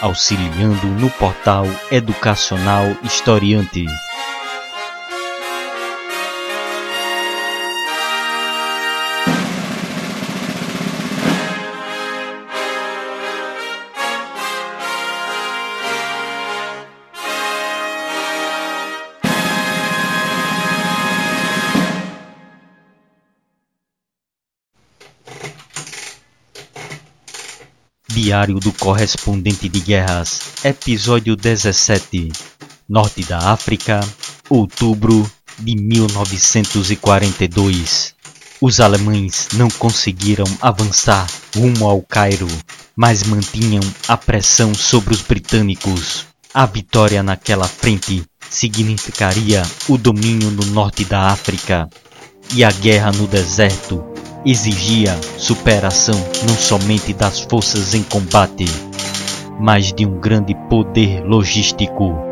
auxiliando no portal educacional Historiante. Diário do Correspondente de Guerras, Episódio 17 Norte da África, outubro de 1942. Os alemães não conseguiram avançar rumo ao Cairo, mas mantinham a pressão sobre os britânicos. A vitória naquela frente significaria o domínio no norte da África e a guerra no deserto exigia superação não somente das forças em combate, mas de um grande poder logístico.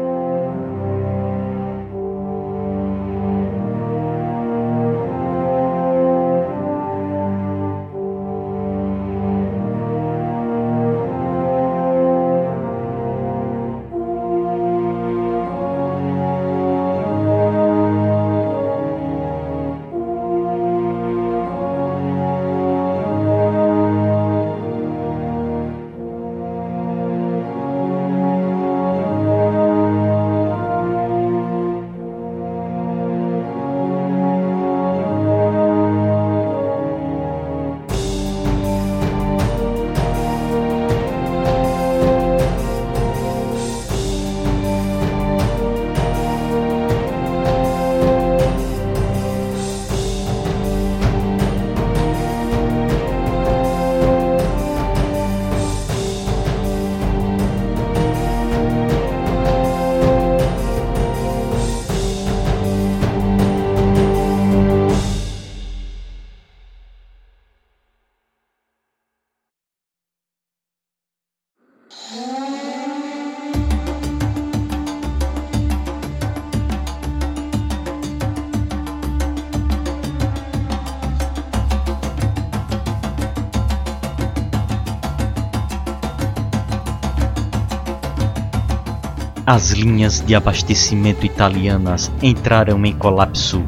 As linhas de abastecimento italianas entraram em colapso.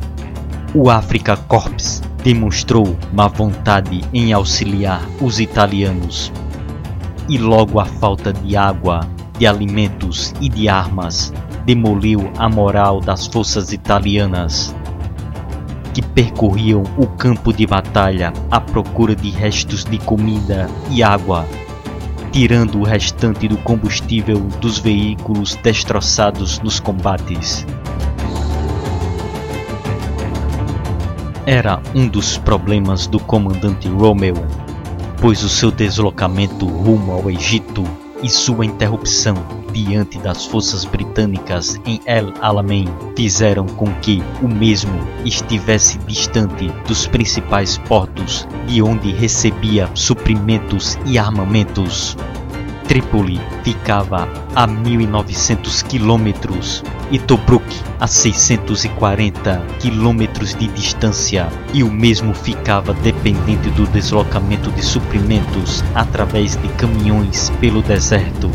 O Africa Corps demonstrou má vontade em auxiliar os italianos. E logo a falta de água, de alimentos e de armas demoliu a moral das forças italianas, que percorriam o campo de batalha à procura de restos de comida e água tirando o restante do combustível dos veículos destroçados nos combates. Era um dos problemas do comandante Romeu, pois o seu deslocamento rumo ao Egito e sua interrupção diante das forças britânicas em El Alamein fizeram com que o mesmo estivesse distante dos principais portos de onde recebia suprimentos e armamentos. Trípoli ficava a 1900 quilômetros e Tobruk a 640 quilômetros de distância, e o mesmo ficava dependente do deslocamento de suprimentos através de caminhões pelo deserto.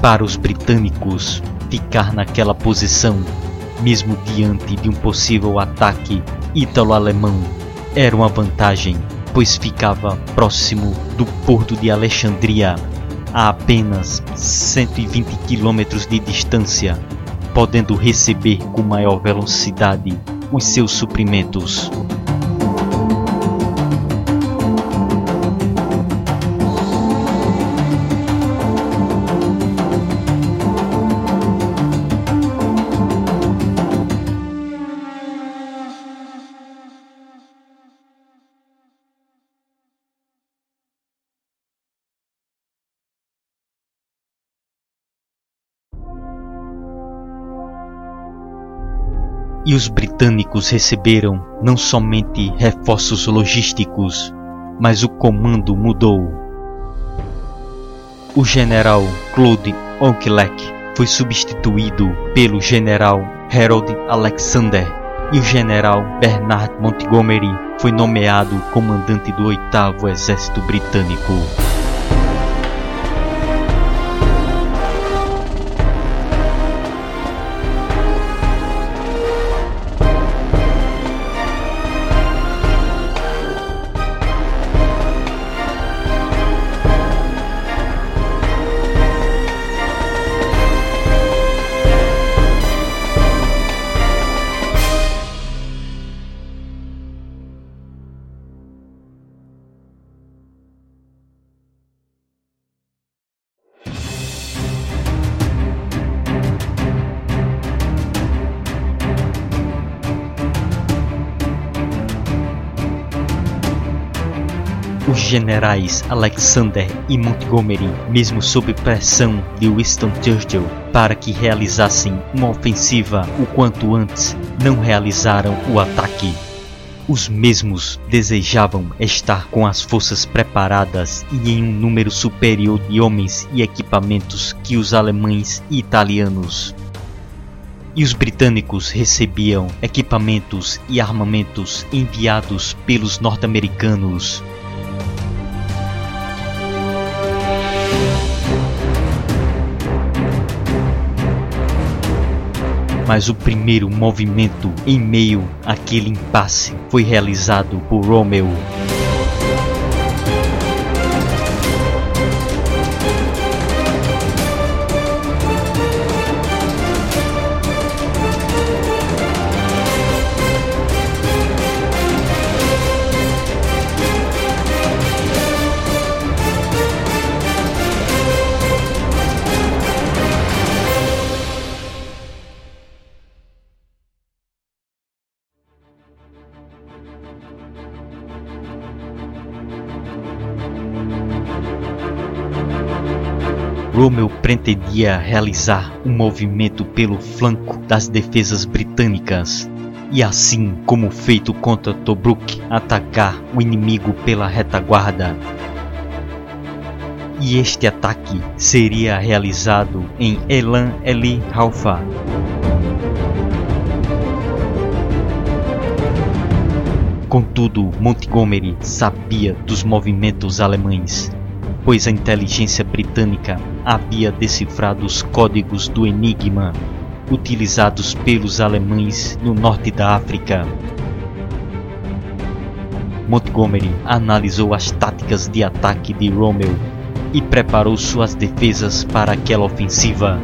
Para os britânicos, ficar naquela posição, mesmo diante de um possível ataque ítalo-alemão, era uma vantagem, pois ficava próximo do porto de Alexandria, a apenas 120 quilômetros de distância, podendo receber com maior velocidade os seus suprimentos. E os britânicos receberam não somente reforços logísticos, mas o comando mudou. O general Claude Onkelek foi substituído pelo general Harold Alexander e o general Bernard Montgomery foi nomeado comandante do 8 Exército Britânico. Generais Alexander e Montgomery, mesmo sob pressão de Winston Churchill para que realizassem uma ofensiva o quanto antes, não realizaram o ataque. Os mesmos desejavam estar com as forças preparadas e em um número superior de homens e equipamentos que os alemães e italianos. E os britânicos recebiam equipamentos e armamentos enviados pelos norte-americanos mas o primeiro movimento em meio àquele impasse foi realizado por Romeo. Pretendia realizar um movimento pelo flanco das defesas britânicas e assim como feito contra Tobruk, atacar o inimigo pela retaguarda. E este ataque seria realizado em Elan Eli Halfa. Contudo, Montgomery sabia dos movimentos alemães pois a inteligência britânica havia decifrado os códigos do Enigma utilizados pelos alemães no norte da África. Montgomery analisou as táticas de ataque de Rommel e preparou suas defesas para aquela ofensiva,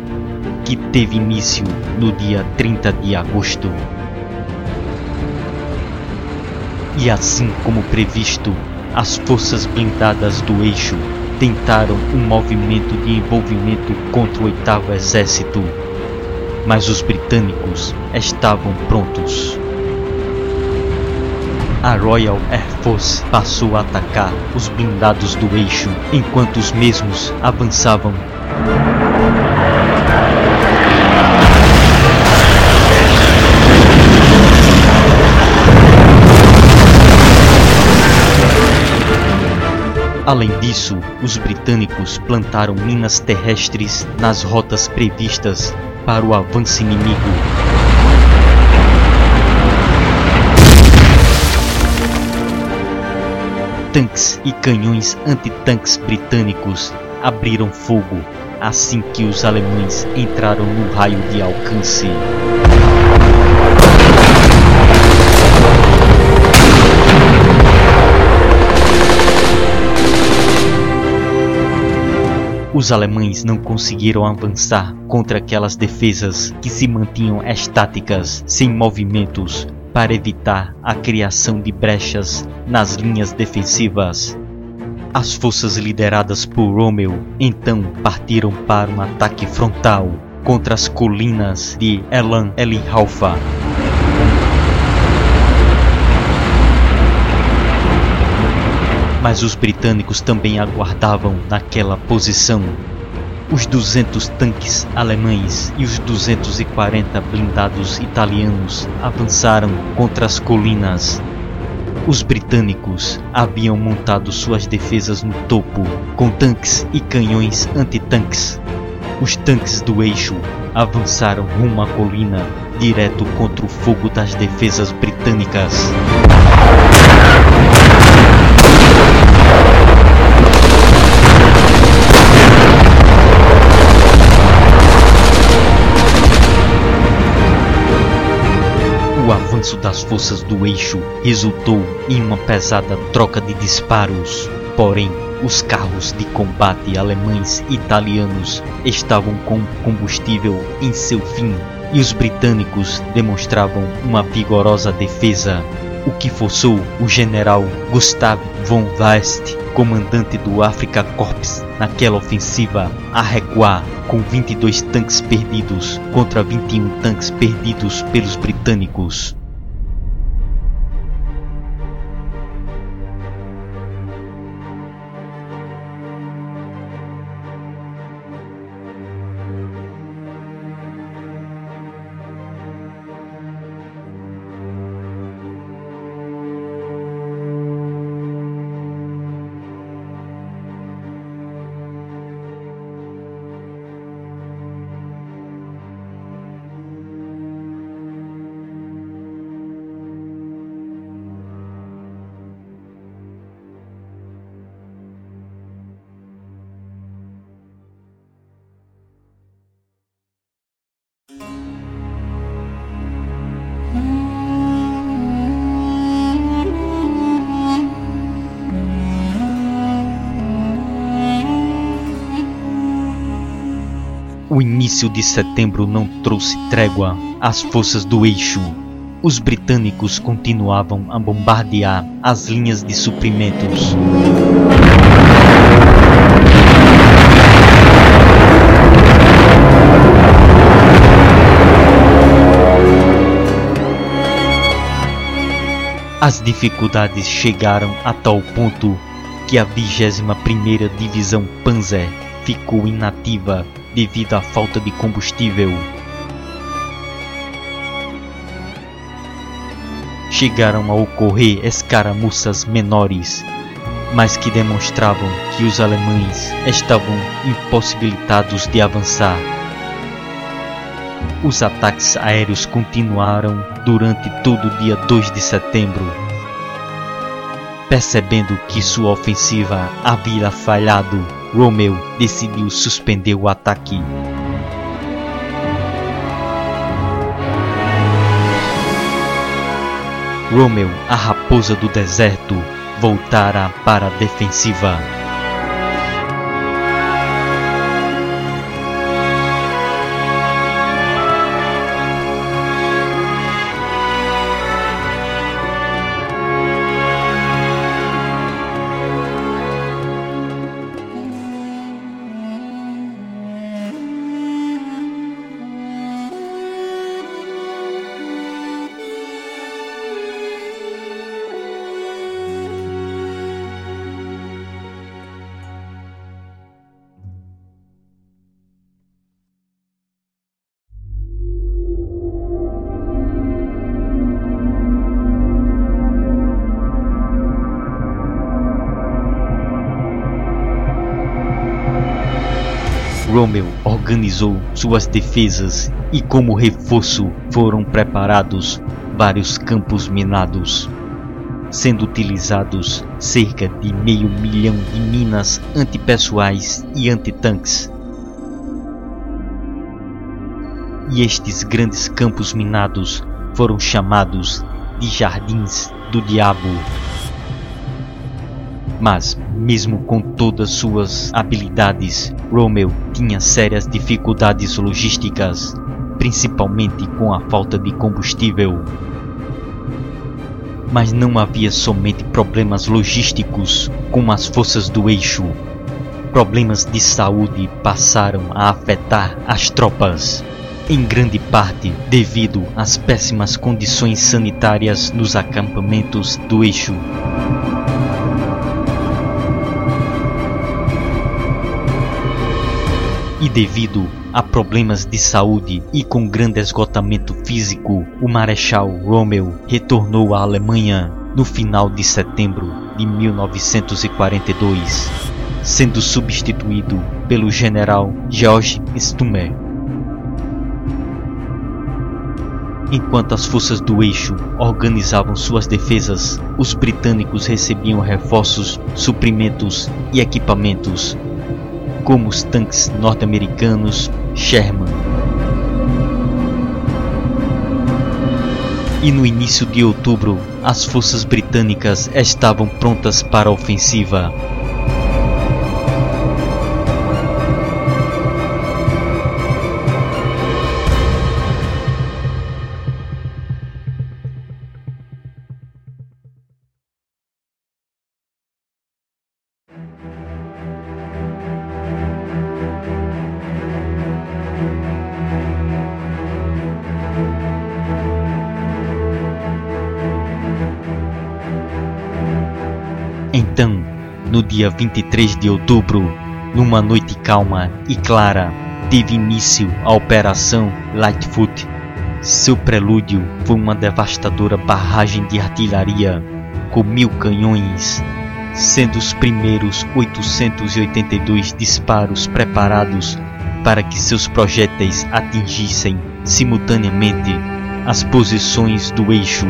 que teve início no dia 30 de agosto. E assim como previsto, as forças blindadas do eixo tentaram um movimento de envolvimento contra o oitavo exército, mas os britânicos estavam prontos. A Royal Air Force passou a atacar os blindados do eixo enquanto os mesmos avançavam. Além disso, os britânicos plantaram minas terrestres nas rotas previstas para o avanço inimigo. Tanques e canhões antitanques britânicos abriram fogo assim que os alemães entraram no raio de alcance. Os alemães não conseguiram avançar contra aquelas defesas que se mantinham estáticas, sem movimentos, para evitar a criação de brechas nas linhas defensivas. As forças lideradas por Rommel então partiram para um ataque frontal contra as colinas de Elan Elihalfa. Mas os britânicos também aguardavam naquela posição. Os 200 tanques alemães e os 240 blindados italianos avançaram contra as colinas. Os britânicos haviam montado suas defesas no topo, com tanques e canhões antitanques. Os tanques do eixo avançaram rumo à colina, direto contra o fogo das defesas britânicas. O avanço das forças do eixo resultou em uma pesada troca de disparos. Porém, os carros de combate alemães e italianos estavam com combustível em seu fim e os britânicos demonstravam uma vigorosa defesa, o que forçou o general Gustav von Weist, comandante do Afrika Corps naquela ofensiva, a recuar com 22 tanques perdidos contra 21 tanques perdidos pelos britânicos. Início de setembro não trouxe trégua às forças do eixo. Os britânicos continuavam a bombardear as linhas de suprimentos. As dificuldades chegaram a tal ponto que a 21ª Divisão Panzer ficou inativa devido à falta de combustível. Chegaram a ocorrer escaramuças menores, mas que demonstravam que os alemães estavam impossibilitados de avançar. Os ataques aéreos continuaram durante todo o dia 2 de setembro. Percebendo que sua ofensiva havia falhado, Romeu decidiu suspender o ataque. Romeu, a raposa do deserto, voltara para a defensiva. Organizou suas defesas e, como reforço, foram preparados vários campos minados, sendo utilizados cerca de meio milhão de minas antipessoais e antitanques. E estes grandes campos minados foram chamados de Jardins do Diabo. Mas, mesmo com todas suas habilidades, Romeo tinha sérias dificuldades logísticas, principalmente com a falta de combustível. Mas não havia somente problemas logísticos com as forças do eixo. Problemas de saúde passaram a afetar as tropas, em grande parte devido às péssimas condições sanitárias nos acampamentos do eixo. E devido a problemas de saúde e com grande esgotamento físico, o Marechal Rommel retornou à Alemanha no final de setembro de 1942, sendo substituído pelo general George Stummer. Enquanto as forças do eixo organizavam suas defesas, os britânicos recebiam reforços, suprimentos e equipamentos como os tanques norte-americanos Sherman. E no início de outubro, as forças britânicas estavam prontas para a ofensiva. Dia 23 de outubro, numa noite calma e clara, teve início a Operação Lightfoot. Seu prelúdio foi uma devastadora barragem de artilharia com mil canhões, sendo os primeiros 882 disparos preparados para que seus projéteis atingissem simultaneamente as posições do eixo.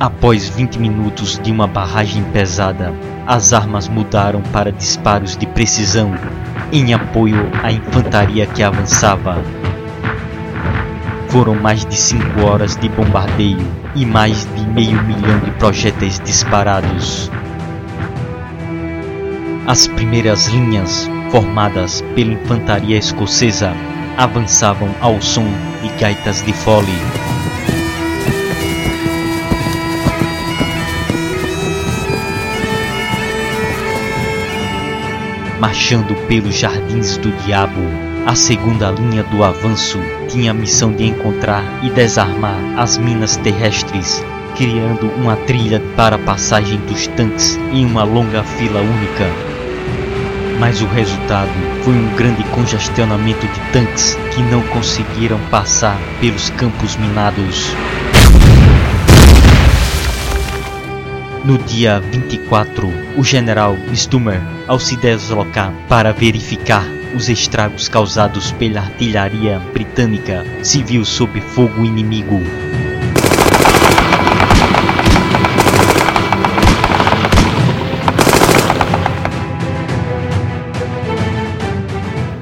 Após 20 minutos de uma barragem pesada, as armas mudaram para disparos de precisão em apoio à infantaria que avançava. Foram mais de 5 horas de bombardeio e mais de meio milhão de projéteis disparados. As primeiras linhas, formadas pela infantaria escocesa, avançavam ao som de gaitas de fole. Marchando pelos jardins do diabo. A segunda linha do avanço tinha a missão de encontrar e desarmar as minas terrestres, criando uma trilha para a passagem dos tanques em uma longa fila única. Mas o resultado foi um grande congestionamento de tanques que não conseguiram passar pelos campos minados. No dia 24, o general Stummer, ao se deslocar para verificar os estragos causados pela artilharia britânica, se viu sob fogo inimigo.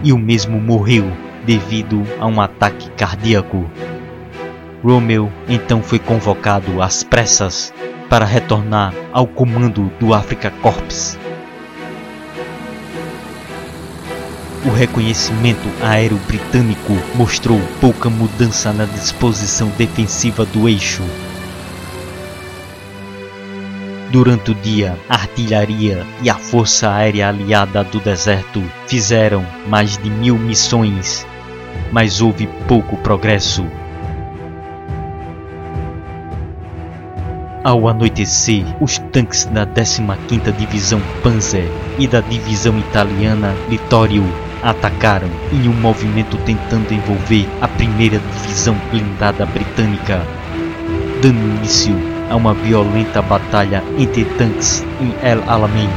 E o mesmo morreu devido a um ataque cardíaco. Romeu então foi convocado às pressas para retornar ao comando do Africa Corps. O reconhecimento aéreo britânico mostrou pouca mudança na disposição defensiva do eixo. Durante o dia, a artilharia e a força aérea aliada do deserto fizeram mais de mil missões, mas houve pouco progresso. Ao anoitecer, os tanques da 15ª Divisão Panzer e da Divisão Italiana Littorio atacaram em um movimento tentando envolver a primeira divisão blindada britânica, dando início a uma violenta batalha entre tanques em El Alamein.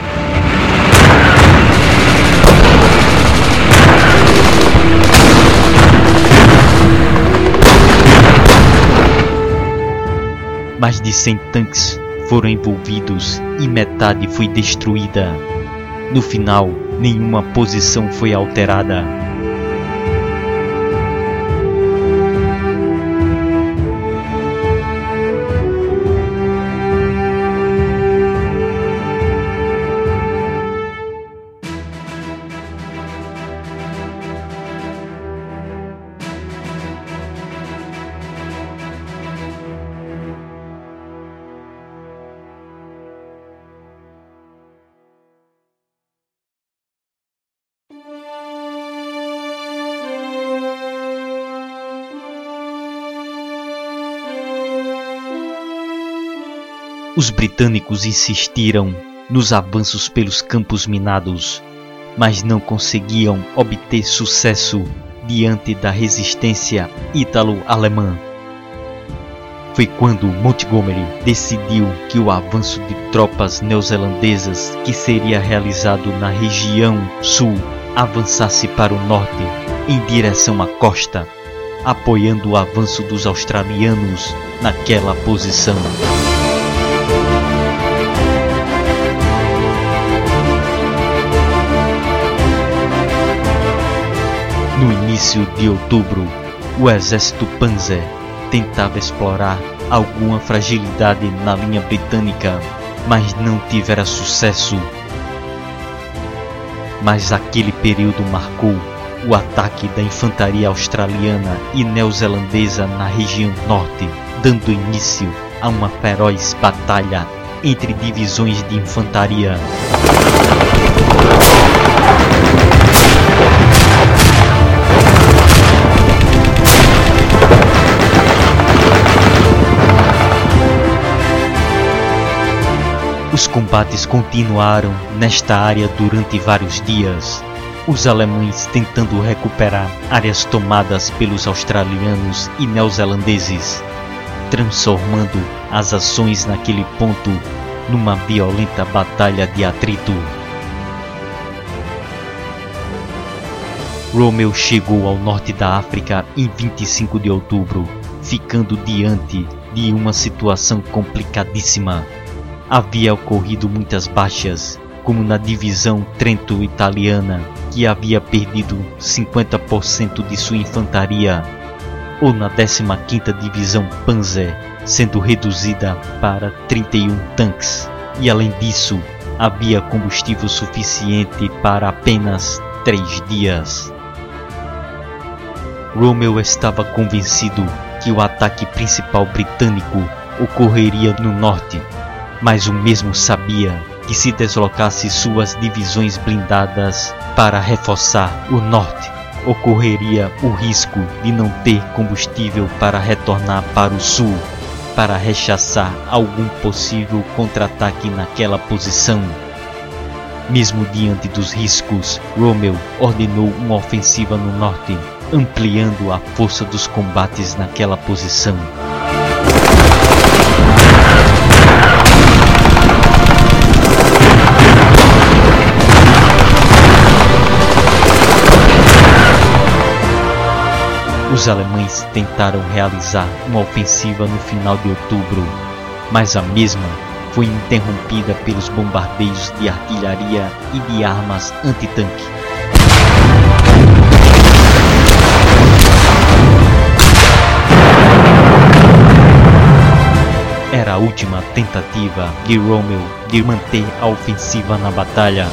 Mais de 100 tanques foram envolvidos e metade foi destruída. No final, nenhuma posição foi alterada. Os britânicos insistiram nos avanços pelos campos minados, mas não conseguiam obter sucesso diante da resistência ítalo-alemã. Foi quando Montgomery decidiu que o avanço de tropas neozelandesas que seria realizado na região sul avançasse para o norte em direção à costa, apoiando o avanço dos australianos naquela posição. Início de outubro, o exército Panzer tentava explorar alguma fragilidade na linha britânica, mas não tivera sucesso. Mas aquele período marcou o ataque da infantaria australiana e neozelandesa na região norte, dando início a uma feroz batalha entre divisões de infantaria. Os combates continuaram nesta área durante vários dias, os alemães tentando recuperar áreas tomadas pelos australianos e neozelandeses, transformando as ações naquele ponto numa violenta batalha de atrito. Rommel chegou ao norte da África em 25 de outubro, ficando diante de uma situação complicadíssima havia ocorrido muitas baixas, como na divisão Trento italiana, que havia perdido 50% de sua infantaria, ou na 15ª Divisão Panzer, sendo reduzida para 31 tanques. E além disso, havia combustível suficiente para apenas três dias. Rommel estava convencido que o ataque principal britânico ocorreria no norte, mas o mesmo sabia que se deslocasse suas divisões blindadas para reforçar o norte, ocorreria o risco de não ter combustível para retornar para o sul, para rechaçar algum possível contra-ataque naquela posição. Mesmo diante dos riscos, Rommel ordenou uma ofensiva no norte, ampliando a força dos combates naquela posição. Os alemães tentaram realizar uma ofensiva no final de outubro, mas a mesma foi interrompida pelos bombardeios de artilharia e de armas antitanque. Era a última tentativa de Rommel de manter a ofensiva na batalha.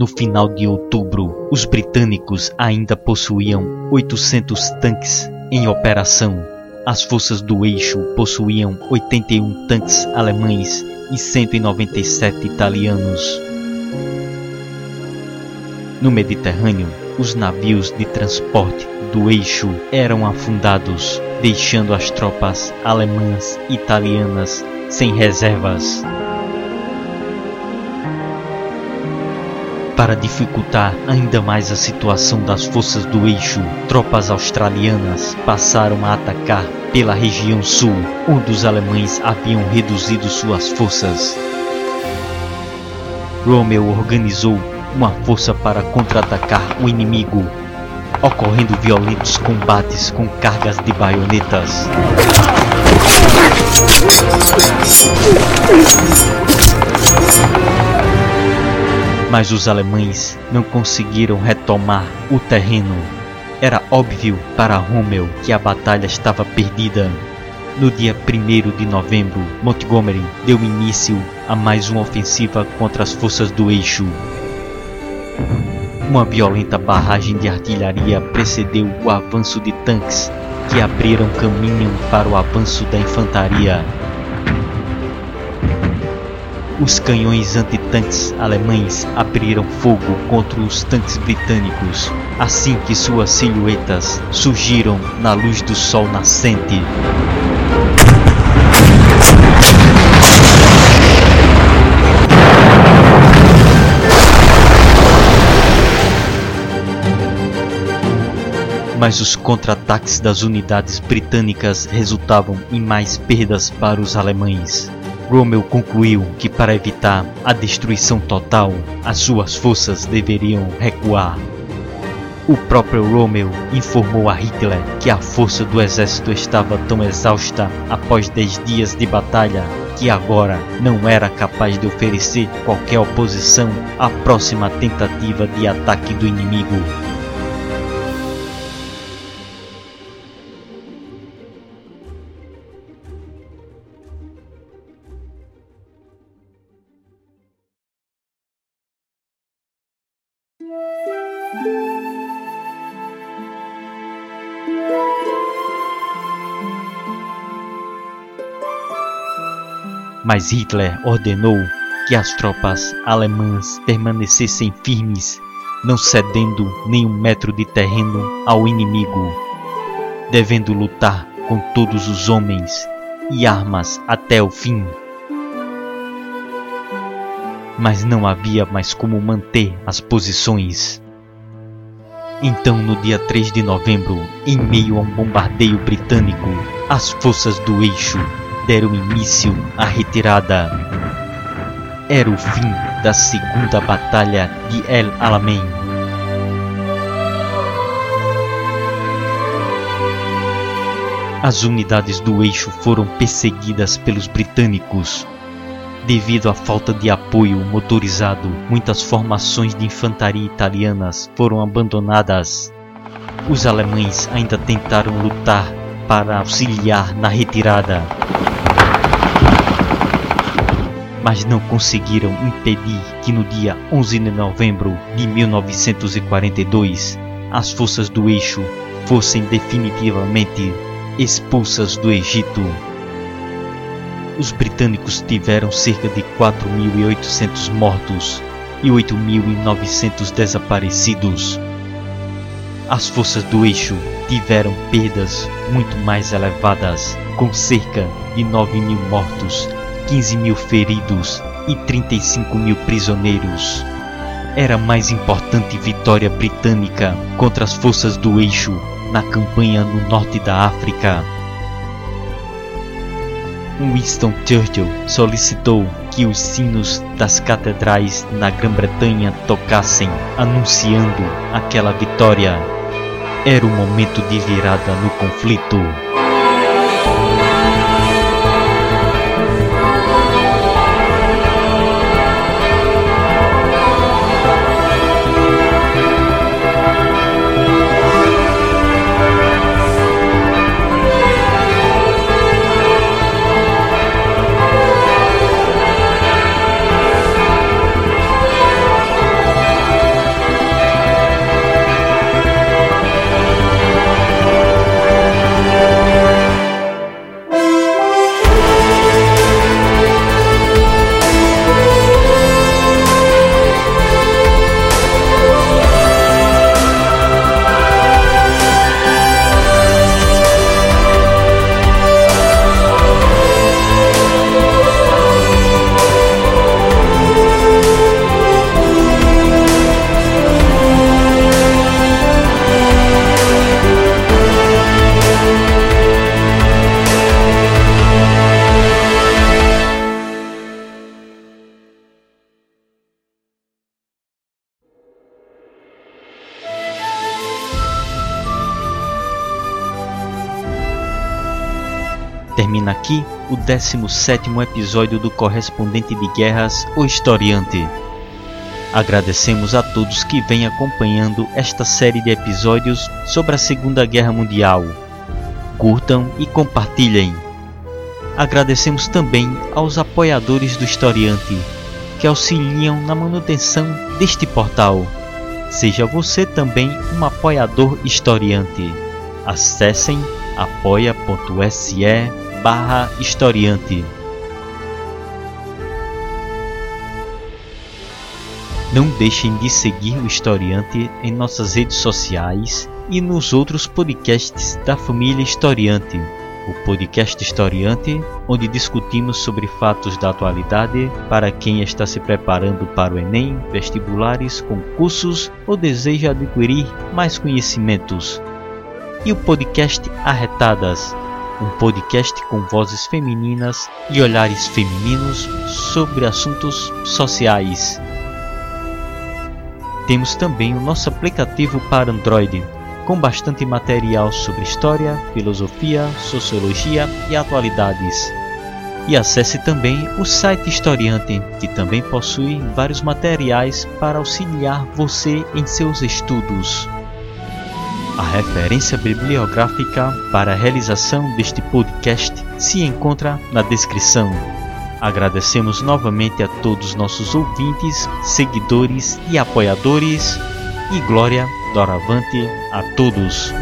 No final de outubro, os britânicos ainda possuíam 800 tanques em operação. As forças do eixo possuíam 81 tanques alemães e 197 italianos. No Mediterrâneo, os navios de transporte do eixo eram afundados, deixando as tropas alemãs e italianas sem reservas. para dificultar ainda mais a situação das forças do eixo, tropas australianas passaram a atacar pela região sul, onde os alemães haviam reduzido suas forças. Rommel organizou uma força para contra-atacar o inimigo, ocorrendo violentos combates com cargas de baionetas mas os alemães não conseguiram retomar o terreno. Era óbvio para Rommel que a batalha estava perdida. No dia 1 de novembro, Montgomery deu início a mais uma ofensiva contra as forças do eixo. Uma violenta barragem de artilharia precedeu o avanço de tanques, que abriram caminho para o avanço da infantaria. Os canhões antitanques alemães abriram fogo contra os tanques britânicos assim que suas silhuetas surgiram na luz do sol nascente. Mas os contra-ataques das unidades britânicas resultavam em mais perdas para os alemães. Rommel concluiu que para evitar a destruição total, as suas forças deveriam recuar. O próprio Rommel informou a Hitler que a força do exército estava tão exausta após dez dias de batalha que agora não era capaz de oferecer qualquer oposição à próxima tentativa de ataque do inimigo. Mas Hitler ordenou que as tropas alemãs permanecessem firmes, não cedendo nem um metro de terreno ao inimigo, devendo lutar com todos os homens e armas até o fim. Mas não havia mais como manter as posições. Então, no dia 3 de novembro, em meio a um bombardeio britânico, as forças do eixo deram início à retirada. Era o fim da segunda batalha de El Alamein. As unidades do eixo foram perseguidas pelos britânicos. Devido à falta de apoio motorizado, muitas formações de infantaria italianas foram abandonadas. Os alemães ainda tentaram lutar para auxiliar na retirada mas não conseguiram impedir que no dia 11 de novembro de 1942 as forças do eixo fossem definitivamente expulsas do Egito. Os britânicos tiveram cerca de 4.800 mortos e 8.900 desaparecidos. As forças do eixo tiveram perdas muito mais elevadas, com cerca de 9 mil mortos 15 mil feridos e 35 mil prisioneiros. Era a mais importante vitória britânica contra as forças do eixo na campanha no norte da África. Winston Churchill solicitou que os sinos das catedrais na Grã-Bretanha tocassem, anunciando aquela vitória. Era o momento de virada no conflito. Termina aqui o 17 episódio do Correspondente de Guerras, O Historiante. Agradecemos a todos que vêm acompanhando esta série de episódios sobre a Segunda Guerra Mundial. Curtam e compartilhem. Agradecemos também aos apoiadores do Historiante, que auxiliam na manutenção deste portal. Seja você também um apoiador historiante. Acessem apoia.se barra historiante. Não deixem de seguir o Historiante em nossas redes sociais e nos outros podcasts da família Historiante. O podcast Historiante, onde discutimos sobre fatos da atualidade para quem está se preparando para o Enem, vestibulares, concursos ou deseja adquirir mais conhecimentos. E o podcast Arretadas, um podcast com vozes femininas e olhares femininos sobre assuntos sociais. Temos também o nosso aplicativo para Android, com bastante material sobre história, filosofia, sociologia e atualidades. E acesse também o site Historiante, que também possui vários materiais para auxiliar você em seus estudos. A referência bibliográfica para a realização deste podcast se encontra na descrição. Agradecemos novamente a todos nossos ouvintes, seguidores e apoiadores. E glória doravante a todos.